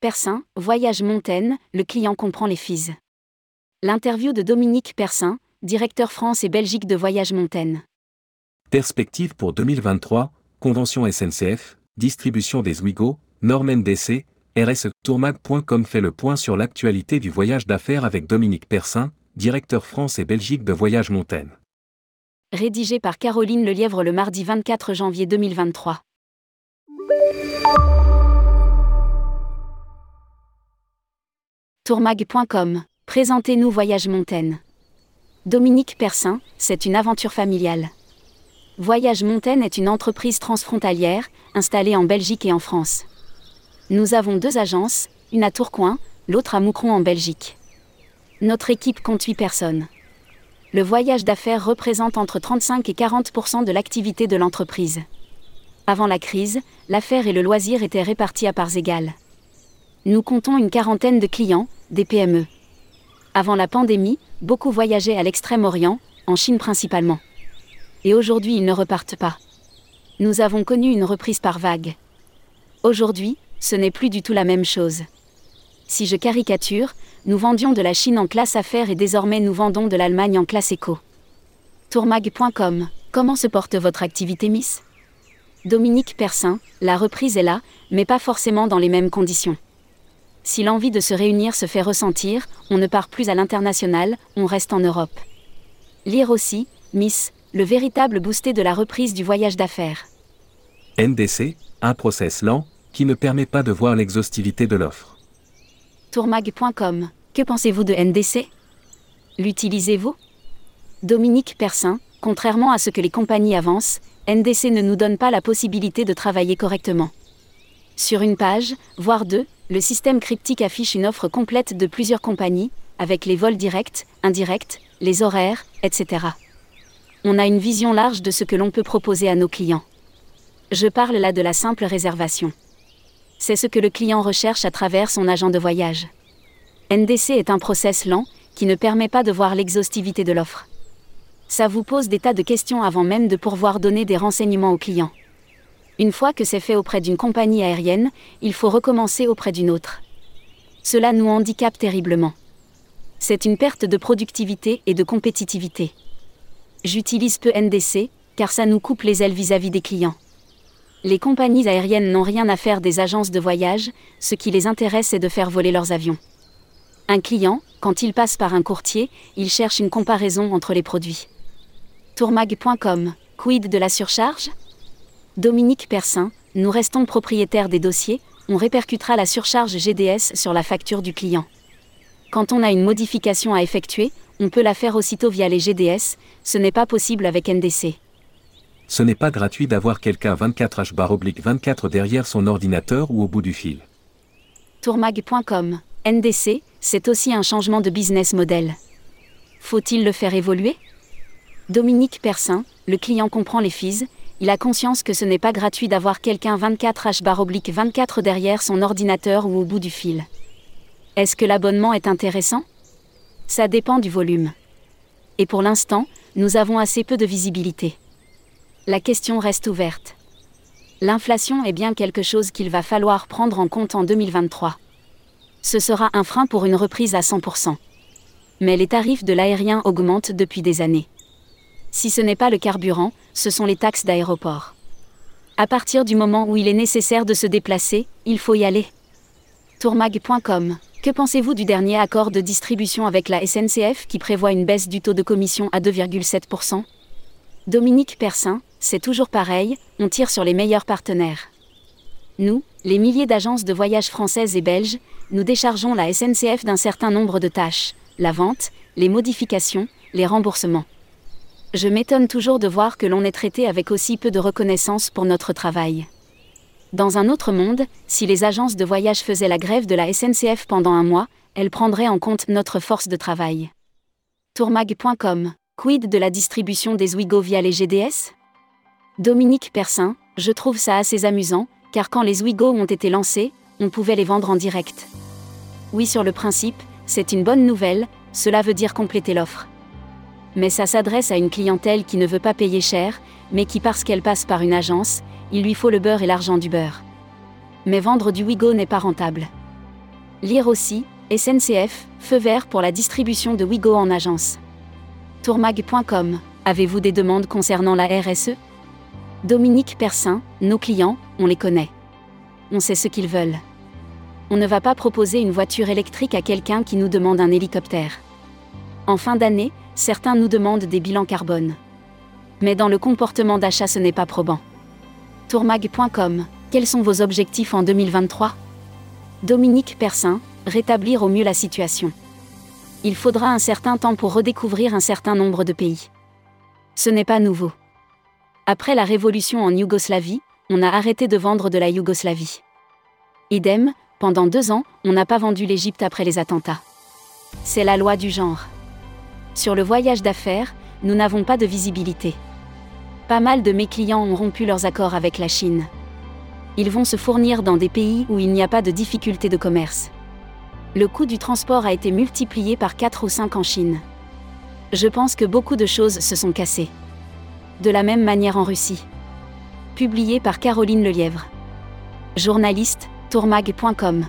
Persin, Voyage Montaigne, le client comprend les fees. L'interview de Dominique Persin, directeur France et Belgique de Voyage Montaigne. Perspective pour 2023, Convention SNCF, distribution des Ouigo, normes NDC, RSE. Tourmag.com fait le point sur l'actualité du voyage d'affaires avec Dominique Persin, directeur France et Belgique de Voyage Montaigne. Rédigé par Caroline Lelièvre le mardi 24 janvier 2023. Tourmag.com Présentez-nous Voyage Montaigne. Dominique Persin, c'est une aventure familiale. Voyage Montaigne est une entreprise transfrontalière, installée en Belgique et en France. Nous avons deux agences, une à Tourcoing, l'autre à Moucron en Belgique. Notre équipe compte 8 personnes. Le voyage d'affaires représente entre 35 et 40% de l'activité de l'entreprise. Avant la crise, l'affaire et le loisir étaient répartis à parts égales. Nous comptons une quarantaine de clients, des PME. Avant la pandémie, beaucoup voyageaient à l'Extrême-Orient, en Chine principalement. Et aujourd'hui, ils ne repartent pas. Nous avons connu une reprise par vague. Aujourd'hui, ce n'est plus du tout la même chose. Si je caricature, nous vendions de la Chine en classe affaires et désormais nous vendons de l'Allemagne en classe éco. Tourmag.com Comment se porte votre activité Miss? Dominique Persin, la reprise est là, mais pas forcément dans les mêmes conditions. Si l'envie de se réunir se fait ressentir, on ne part plus à l'international, on reste en Europe. Lire aussi, Miss, le véritable boosté de la reprise du voyage d'affaires. NDC, un process lent, qui ne permet pas de voir l'exhaustivité de l'offre. Tourmag.com, que pensez-vous de NDC L'utilisez-vous? Dominique Persin, contrairement à ce que les compagnies avancent, NDC ne nous donne pas la possibilité de travailler correctement. Sur une page, voire deux, le système cryptique affiche une offre complète de plusieurs compagnies, avec les vols directs, indirects, les horaires, etc. On a une vision large de ce que l'on peut proposer à nos clients. Je parle là de la simple réservation. C'est ce que le client recherche à travers son agent de voyage. NDC est un process lent, qui ne permet pas de voir l'exhaustivité de l'offre. Ça vous pose des tas de questions avant même de pouvoir donner des renseignements au client. Une fois que c'est fait auprès d'une compagnie aérienne, il faut recommencer auprès d'une autre. Cela nous handicape terriblement. C'est une perte de productivité et de compétitivité. J'utilise peu NDC, car ça nous coupe les ailes vis-à-vis des clients. Les compagnies aériennes n'ont rien à faire des agences de voyage, ce qui les intéresse c'est de faire voler leurs avions. Un client, quand il passe par un courtier, il cherche une comparaison entre les produits. Tourmag.com, quid de la surcharge? Dominique Persin, nous restons propriétaires des dossiers, on répercutera la surcharge GDS sur la facture du client. Quand on a une modification à effectuer, on peut la faire aussitôt via les GDS, ce n'est pas possible avec NDC. Ce n'est pas gratuit d'avoir quelqu'un 24H-24 derrière son ordinateur ou au bout du fil. Tourmag.com, NDC, c'est aussi un changement de business model. Faut-il le faire évoluer? Dominique Persin, le client comprend les fees, il a conscience que ce n'est pas gratuit d'avoir quelqu'un 24H-24 derrière son ordinateur ou au bout du fil. Est-ce que l'abonnement est intéressant? Ça dépend du volume. Et pour l'instant, nous avons assez peu de visibilité. La question reste ouverte. L'inflation est bien quelque chose qu'il va falloir prendre en compte en 2023. Ce sera un frein pour une reprise à 100%. Mais les tarifs de l'aérien augmentent depuis des années. Si ce n'est pas le carburant, ce sont les taxes d'aéroport. À partir du moment où il est nécessaire de se déplacer, il faut y aller. Tourmag.com Que pensez-vous du dernier accord de distribution avec la SNCF qui prévoit une baisse du taux de commission à 2,7% Dominique Persin, c'est toujours pareil, on tire sur les meilleurs partenaires. Nous, les milliers d'agences de voyage françaises et belges, nous déchargeons la SNCF d'un certain nombre de tâches, la vente, les modifications, les remboursements. Je m'étonne toujours de voir que l'on est traité avec aussi peu de reconnaissance pour notre travail. Dans un autre monde, si les agences de voyage faisaient la grève de la SNCF pendant un mois, elles prendraient en compte notre force de travail. Tourmag.com Quid de la distribution des Ouigo via les GDS Dominique Persin, je trouve ça assez amusant, car quand les Ouigo ont été lancés, on pouvait les vendre en direct. Oui, sur le principe, c'est une bonne nouvelle, cela veut dire compléter l'offre mais ça s'adresse à une clientèle qui ne veut pas payer cher, mais qui parce qu'elle passe par une agence, il lui faut le beurre et l'argent du beurre. Mais vendre du Wigo n'est pas rentable. Lire aussi, SNCF, feu vert pour la distribution de Wigo en agence. Tourmag.com, avez-vous des demandes concernant la RSE Dominique Persin, nos clients, on les connaît. On sait ce qu'ils veulent. On ne va pas proposer une voiture électrique à quelqu'un qui nous demande un hélicoptère. En fin d'année, certains nous demandent des bilans carbone. Mais dans le comportement d'achat, ce n'est pas probant. Tourmag.com, quels sont vos objectifs en 2023 Dominique Persin, rétablir au mieux la situation. Il faudra un certain temps pour redécouvrir un certain nombre de pays. Ce n'est pas nouveau. Après la révolution en Yougoslavie, on a arrêté de vendre de la Yougoslavie. Idem, pendant deux ans, on n'a pas vendu l'Égypte après les attentats. C'est la loi du genre. Sur le voyage d'affaires, nous n'avons pas de visibilité. Pas mal de mes clients ont rompu leurs accords avec la Chine. Ils vont se fournir dans des pays où il n'y a pas de difficulté de commerce. Le coût du transport a été multiplié par 4 ou 5 en Chine. Je pense que beaucoup de choses se sont cassées. De la même manière en Russie. Publié par Caroline Lelièvre. Journaliste, tourmag.com.